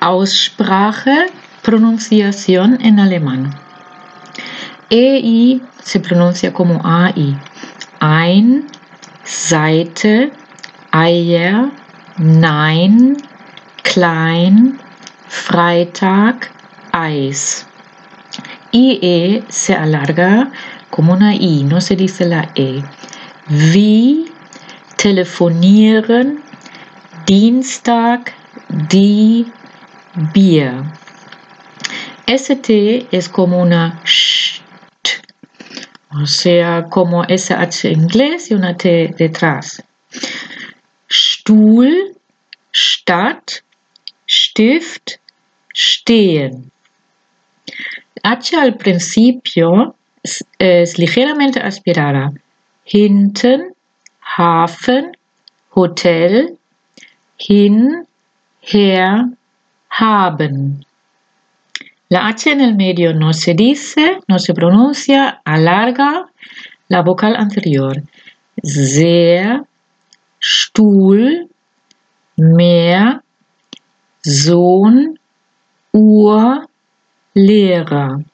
Aussprache, pronunciación en alemán. EI se pronuncia como AI. Ein, Seite, Eier, Nein, Klein, Freitag, Eis. IE se alarga como una I, no se dice la E. Wie, telefonieren, Dienstag, die, Bier. ST es como una ST, o sea, como SH inglés y una T detrás. Stuhl, Stadt, Stift, stehen. H al principio es, es ligeramente aspirada. Hinten, Hafen, Hotel, hin, her, haben. La H en el medio no se dice, no se pronuncia, alarga la vocal anterior. Sehr, Stuhl, Meer, Sohn, Uhr, Lehrer.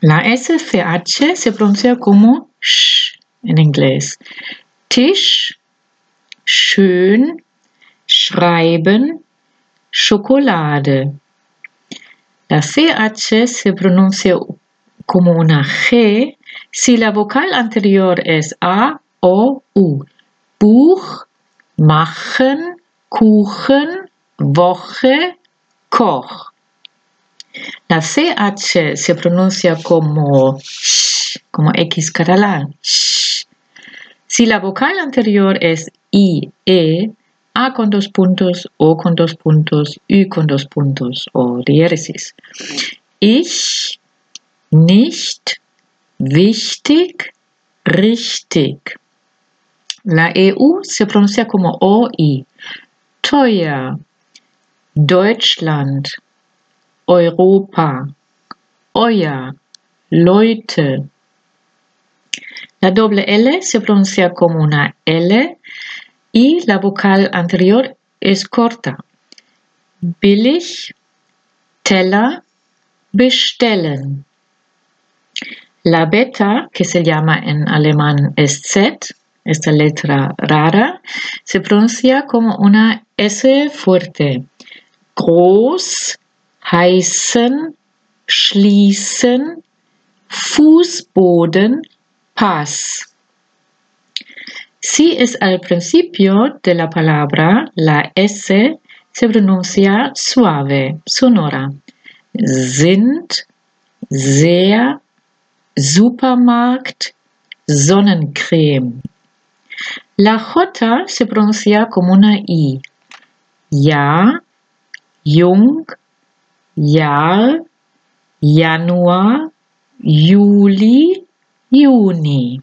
La SCH se pronuncia como sh en inglés. Tisch, schön, schreiben, Schokolade. La CH se pronuncia como una G si la vocal anterior es A o U. Buch, machen, Kuchen, Woche, Koch. La CH se pronuncia como sh, como X catalán. Si la vocal anterior es I, E, A con dos puntos, O con dos puntos, Ü con dos puntos o diéresis. Ich, nicht, wichtig, richtig. La EU se pronuncia como OI. Teuer, Deutschland, Europa, euer, Leute. La doble L se pronuncia como una L y la vocal anterior es corta. Billig, Teller, bestellen. La beta, que se llama en alemán SZ, esta letra rara, se pronuncia como una S fuerte. Groß, heißen, schließen, Fußboden, Pass. Si es al principio de la palabra, la S se pronuncia suave, sonora. Sind, sehr, Supermarkt, Sonnencreme. La J se pronuncia como una I. Ja, Jung, Jahr, Januar, Juli, Juni.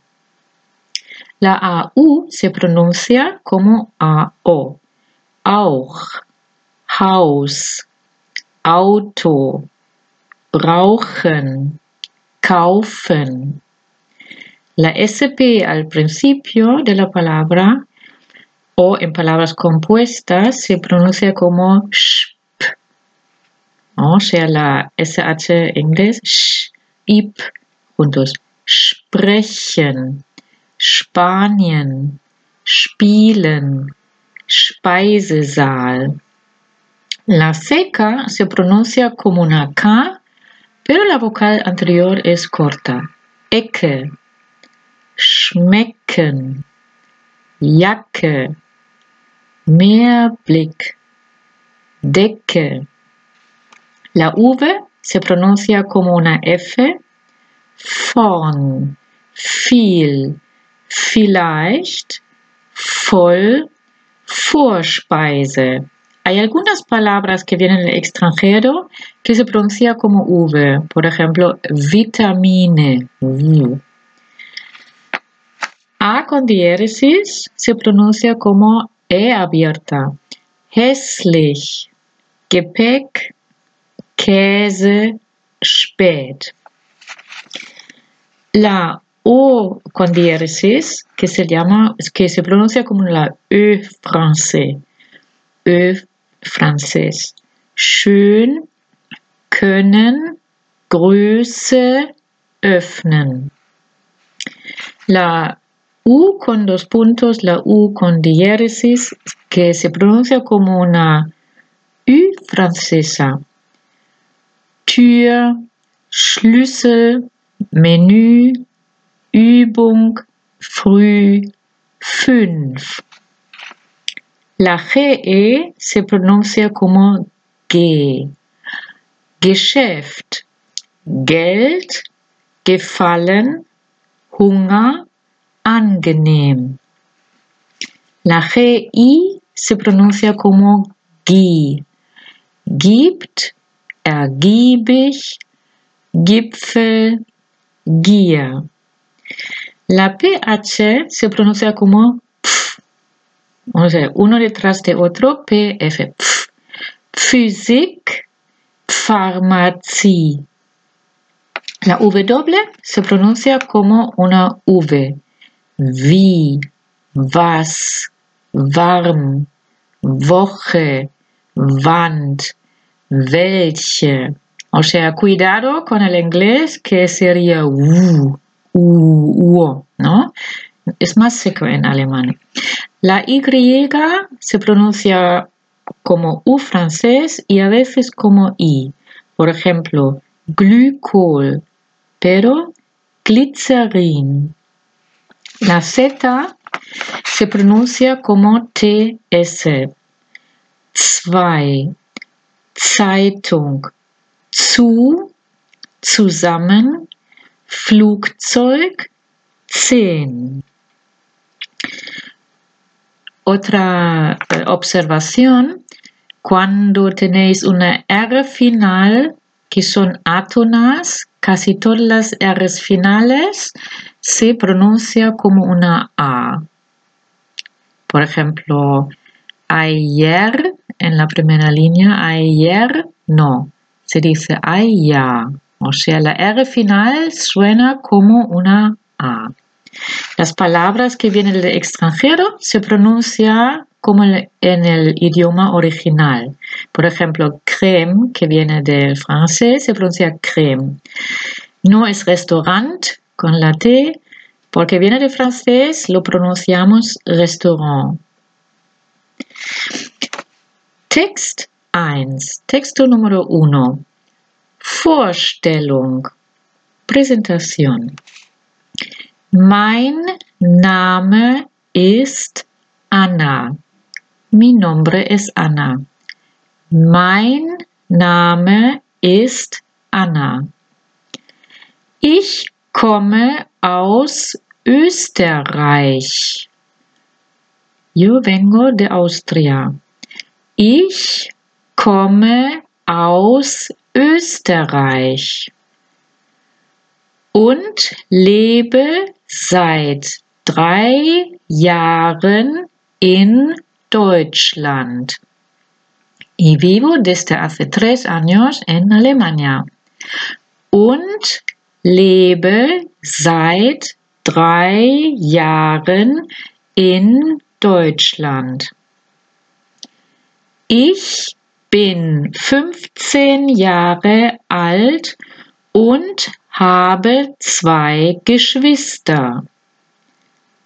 La AU se pronuncia como AO. Auch, Haus, Auto, brauchen, kaufen. La SP al principio de la palabra o en palabras compuestas se pronuncia como sp. O sea, la SH inglés, sh, juntos. Sprechen, Spanien, Spielen, Speisesaal. La seca se pronuncia como una K, pero la vocal anterior es corta. Ecke, schmecken, Jacke, Meerblick, Decke. La V se pronuncia como una F, vorn, viel, vielleicht, voll, Vorspeise. Hay algunas palabras que vienen del extranjero que se pronuncia como V, por ejemplo, vitamine. A con diéresis se pronuncia como E abierta. Hässlich, Gepäck, Käse, spät. La O con diéresis, que se llama, que se pronuncia como la E francés, E francés. schön, können, Größe, öffnen. La U con dos puntos, la U con diéresis, que se pronuncia como una U francesa. Tür, Schlüssel, Menü, Übung, früh, fünf. La GE se pronuncia como G. Geschäft, Geld, Gefallen, Hunger, angenehm. La GI se pronuncia como GI. Gibt, ergiebig, Gipfel, Gier. La PH se pronuncia como pf. O sea, uno detrás de otro, PF. Pf. Physik, Pharmazie. La W se pronuncia como una V. Wie, was, warm, Woche, Wand, welche. O sea, cuidado con el inglés que sería u, u, u, ¿no? Es más seco en alemán. La Y se pronuncia como U francés y a veces como I. Por ejemplo, Glykol, pero Glycerin. La Z se pronuncia como TS. Zwei, Zeitung, zu, zusammen, Flugzeug, zehn. Otra eh, observación, cuando tenéis una R final que son átonas, casi todas las R finales se pronuncia como una A. Por ejemplo, ayer en la primera línea, ayer no, se dice ya. Sea, la R final suena como una A. Las palabras que vienen del extranjero se pronuncian como en el idioma original. Por ejemplo, crème, que viene del francés, se pronuncia crème. No es restaurant con la T, porque viene del francés, lo pronunciamos restaurant. Text 1. Texto número 1. Vorstellung. Präsentation. Mein Name ist Anna. Mi nombre es Anna. Mein Name ist Anna. Ich komme aus Österreich. Yo vengo de Austria. Ich komme aus Österreich und lebe seit drei Jahren in Deutschland. Y vivo desde hace tres años en Alemania. Und lebe seit drei Jahren in Deutschland. Ich bin 15 Jahre alt und habe zwei Geschwister.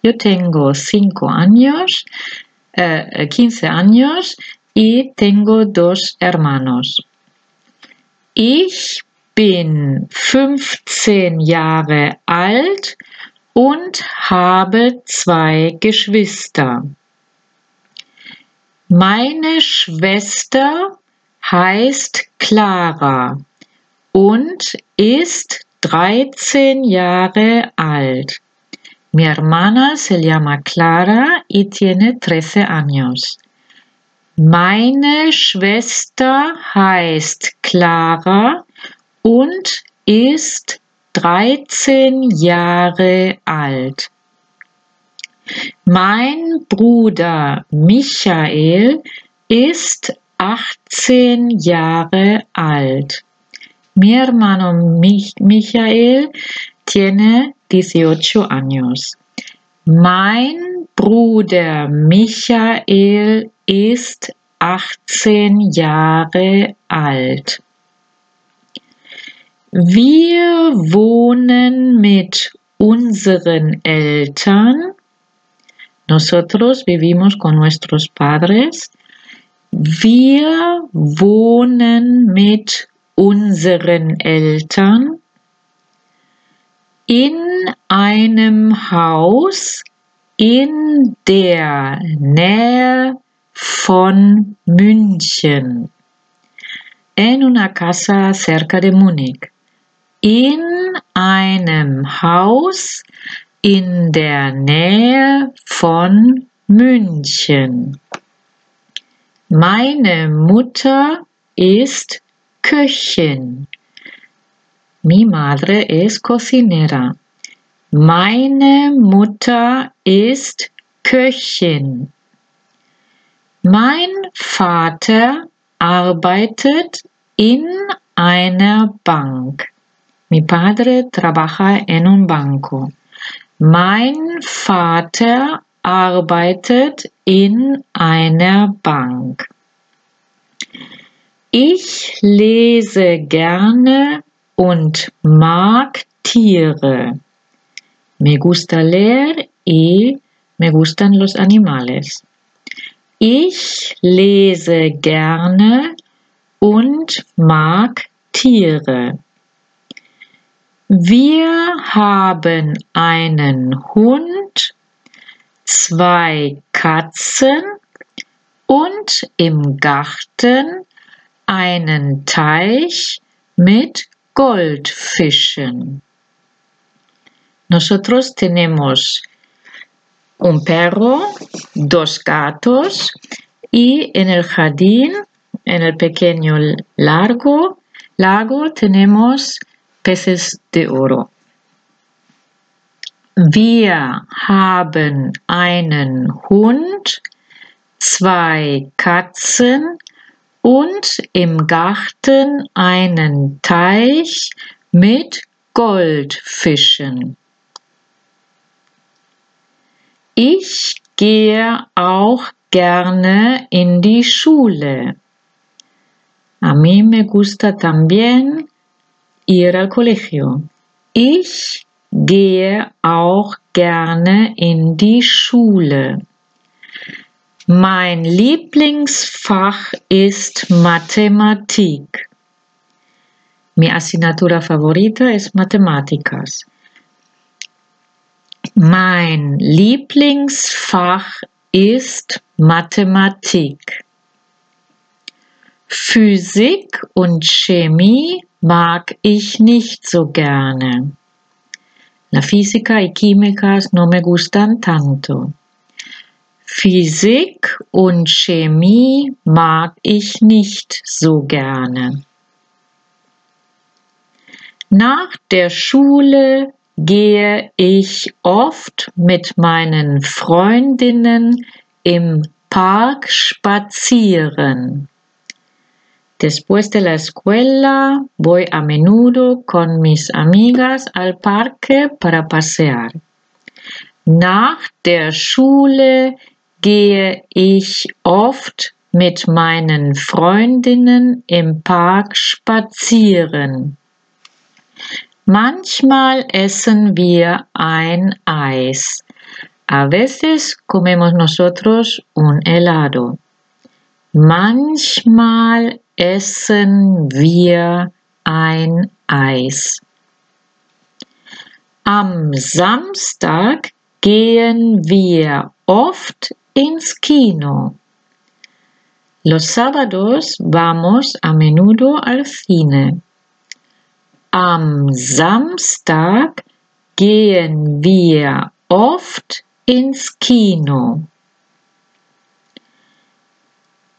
Yo tengo cinco años, eh, 15 años y tengo dos hermanos. Ich bin 15 Jahre alt und habe zwei Geschwister. Meine Schwester heißt Clara und ist 13 Jahre alt. Mi hermana se llama Clara y tiene 13 años. Meine Schwester heißt Clara und ist 13 Jahre alt. Mein Bruder Michael ist 18 Jahre alt. Mi hermano Michael tiene 18 años. Mein Bruder Michael ist 18 Jahre alt. Wir wohnen mit unseren Eltern. Nosotros vivimos con nuestros padres. Wir wohnen mit unseren Eltern in einem Haus in der Nähe von München. En una casa cerca de Múnich. In einem Haus in der Nähe von München. Meine Mutter ist Köchin. Mi madre es cocinera. Meine Mutter ist Köchin. Mein Vater arbeitet in einer Bank. Mi padre trabaja en un banco. Mein Vater arbeitet in einer Bank. Ich lese gerne und mag Tiere. Me gusta leer y me gustan los animales. Ich lese gerne und mag Tiere. Wir haben einen Hund, zwei Katzen und im Garten einen Teich mit Goldfischen. Nosotros tenemos un perro, dos gatos y en el jardín, en el pequeño largo, lago, tenemos peces de oro. Wir haben einen Hund, zwei Katzen und im Garten einen Teich mit Goldfischen. Ich gehe auch gerne in die Schule. A mí me gusta también ir al colegio. Ich gehe auch gerne in die Schule. Mein Lieblingsfach ist Mathematik. Mi asignatura favorita es Matemáticas. Mein Lieblingsfach ist Mathematik. Physik und Chemie mag ich nicht so gerne. La física y químicas no me gustan tanto. Physik und Chemie mag ich nicht so gerne. Nach der Schule gehe ich oft mit meinen Freundinnen im Park spazieren. Después de la escuela voy a menudo con mis amigas al parque para pasear. Nach der Schule gehe ich oft mit meinen Freundinnen im Park spazieren. Manchmal essen wir ein Eis. A veces comemos nosotros un helado. Manchmal essen wir ein Eis. Am Samstag gehen wir oft ins Kino. Los sábados vamos a menudo al cine. Am Samstag gehen wir oft ins Kino.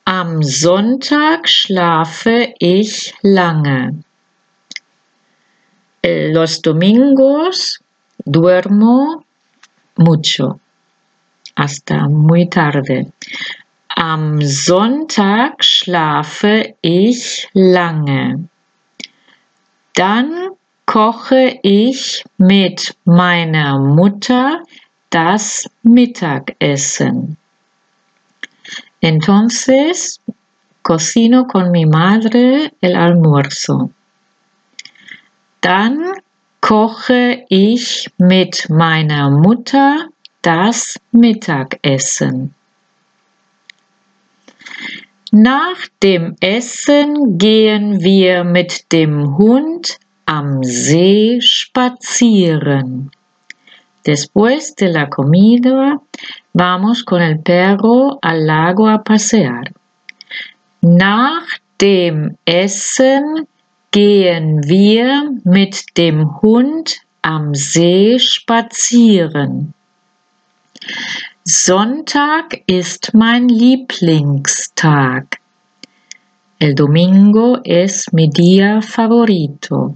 Am Sonntag schlafe ich lange. Los domingos duermo mucho, hasta muy tarde. Am Sonntag schlafe ich lange. Dann koche ich mit meiner Mutter das Mittagessen. Entonces cocino con mi madre el almuerzo. Dann koche ich mit meiner Mutter das Mittagessen. Nach dem Essen gehen wir mit dem Hund am See spazieren. Después de la comida, vamos con el perro al lago a pasear. Nach dem Essen gehen wir mit dem Hund am See spazieren. Sonntag ist mein Lieblingstag. El domingo es mi día favorito.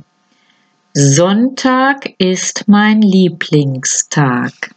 Sonntag ist mein Lieblingstag.